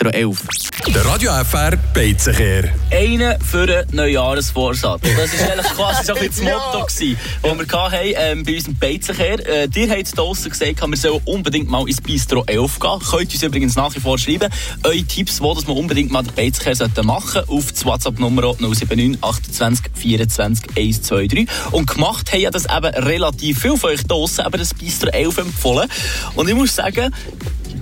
Bistro 11. Der Radio FR Beizenkehr. Einen für einen Neujahresvorsatz. Das war eigentlich quasi so ein bisschen das Motto, das wir hatten, ähm, bei unserem Beizenkehr. Äh, ihr habt draussen gesagt, wir sollen unbedingt mal ins Bistro 11 gehen. Könnt uns übrigens nach wie vor schreiben. Eure Tipps, wo dass wir unbedingt mal den Beizenkehr machen sollten, auf das WhatsApp-Nummer 079 28 24 123. Und gemacht haben ja das eben relativ viel von euch draussen, eben das Bistro 11 empfohlen. Und ich muss sagen,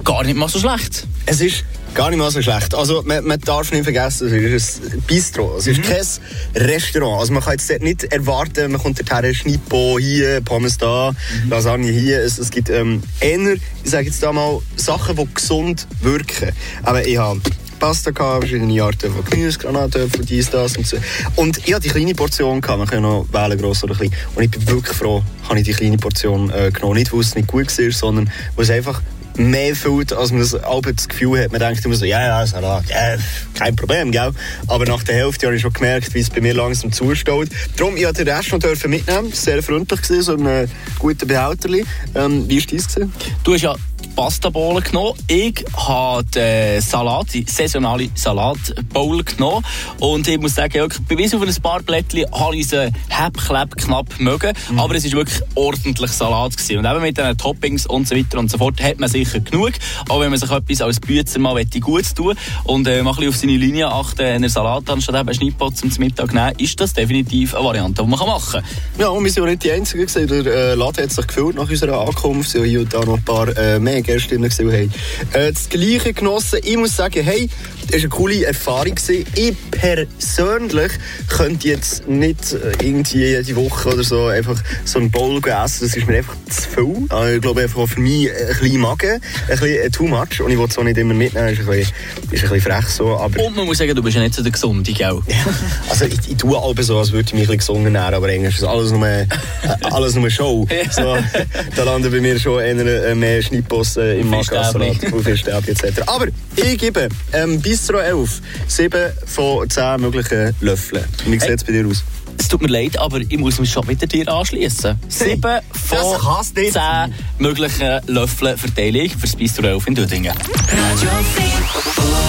gar nicht mal so schlecht. Es ist gar nicht mal so schlecht. Also man, man darf nicht vergessen, es ist ein Bistro, es ist mhm. kein Restaurant. Also man kann jetzt nicht erwarten, man kommt dorthin, Schnippo hier, Pommes da, mhm. Lasagne hier. Es, es gibt ähm, eher, ich sage jetzt da mal, Sachen, die gesund wirken. Aber ich habe Pasta gehabt, verschiedene Arten von Gemüse, Granatöpfel, dies, das und so. Und ich hatte die kleine Portion gehabt, man kann noch wählen, gross oder klein. Und ich bin wirklich froh, habe ich die kleine Portion äh, genommen. Nicht, weil es nicht gut war, sondern weil es einfach mehr fühlt, als man das, das Gefühl hat. Man denkt immer so, ja, ja, Salat, ja, kein Problem, gell? Aber nach der Hälfte habe ich schon gemerkt, wie es bei mir langsam zusteht. Darum, ich durfte den Rest noch mitnehmen. Sehr freundlich gewesen, so ein guter Behälter. Ähm, wie war dein? Du hast ja Pasta-Bowl genommen. Ich habe den Salat, die saisonale Salat-Bowl genommen. Und ich muss sagen, wirklich, bis auf ein paar Blättchen habe ich sie klepp, knapp mögen. Mhm. Aber es war wirklich ordentlich Salat. Gewesen. Und eben mit den Toppings und so weiter und so fort hat man sicher genug. Auch wenn man sich etwas als Bützer mal gut tun und äh, mal ein auf seine Linie achten, wenn er Salat anstatt eben Schnittpot zum Mittag nehmen, ist das definitiv eine Variante, die man machen kann. Ja, und wir sind auch nicht die Einzigen. Der äh, Laden hat sich gefüllt nach unserer Ankunft. Hier und da noch ein paar äh, mehr Gäste gesehen haben. Äh, das Gleiche genossen. Ich muss sagen, hey, das war eine coole Erfahrung. Gewesen. Ich persönlich könnte jetzt nicht äh, irgendwie jede Woche oder so einfach so einen Bowl essen. Das ist mir einfach zu viel. Also, ich glaube, einfach für mich ein bisschen Magen, ein bisschen äh, too much. Und ich will es auch nicht immer mitnehmen. Das ist ein bisschen, ist ein bisschen frech so. Aber Und man muss sagen, du bist ja nicht so der Gesunde, gell? also ich, ich tue aber so, als würde ich mich ein bisschen gesungen ernähren, aber eigentlich ist alles nur, äh, alles nur Show. So, da landen bei mir schon eher, mehr Schnittboss äh, im Magassalat, Fischstäbchen etc. Aber ich gebe ähm, Bistro 11 7 von 10 möglichen Löffeln. Wie sieht es bei dir aus? Es tut mir leid, aber ich muss mich schon wieder dir anschließen. Sieben von zehn möglichen Löffeln verteile ich für das Bistro 11 in Dödingen.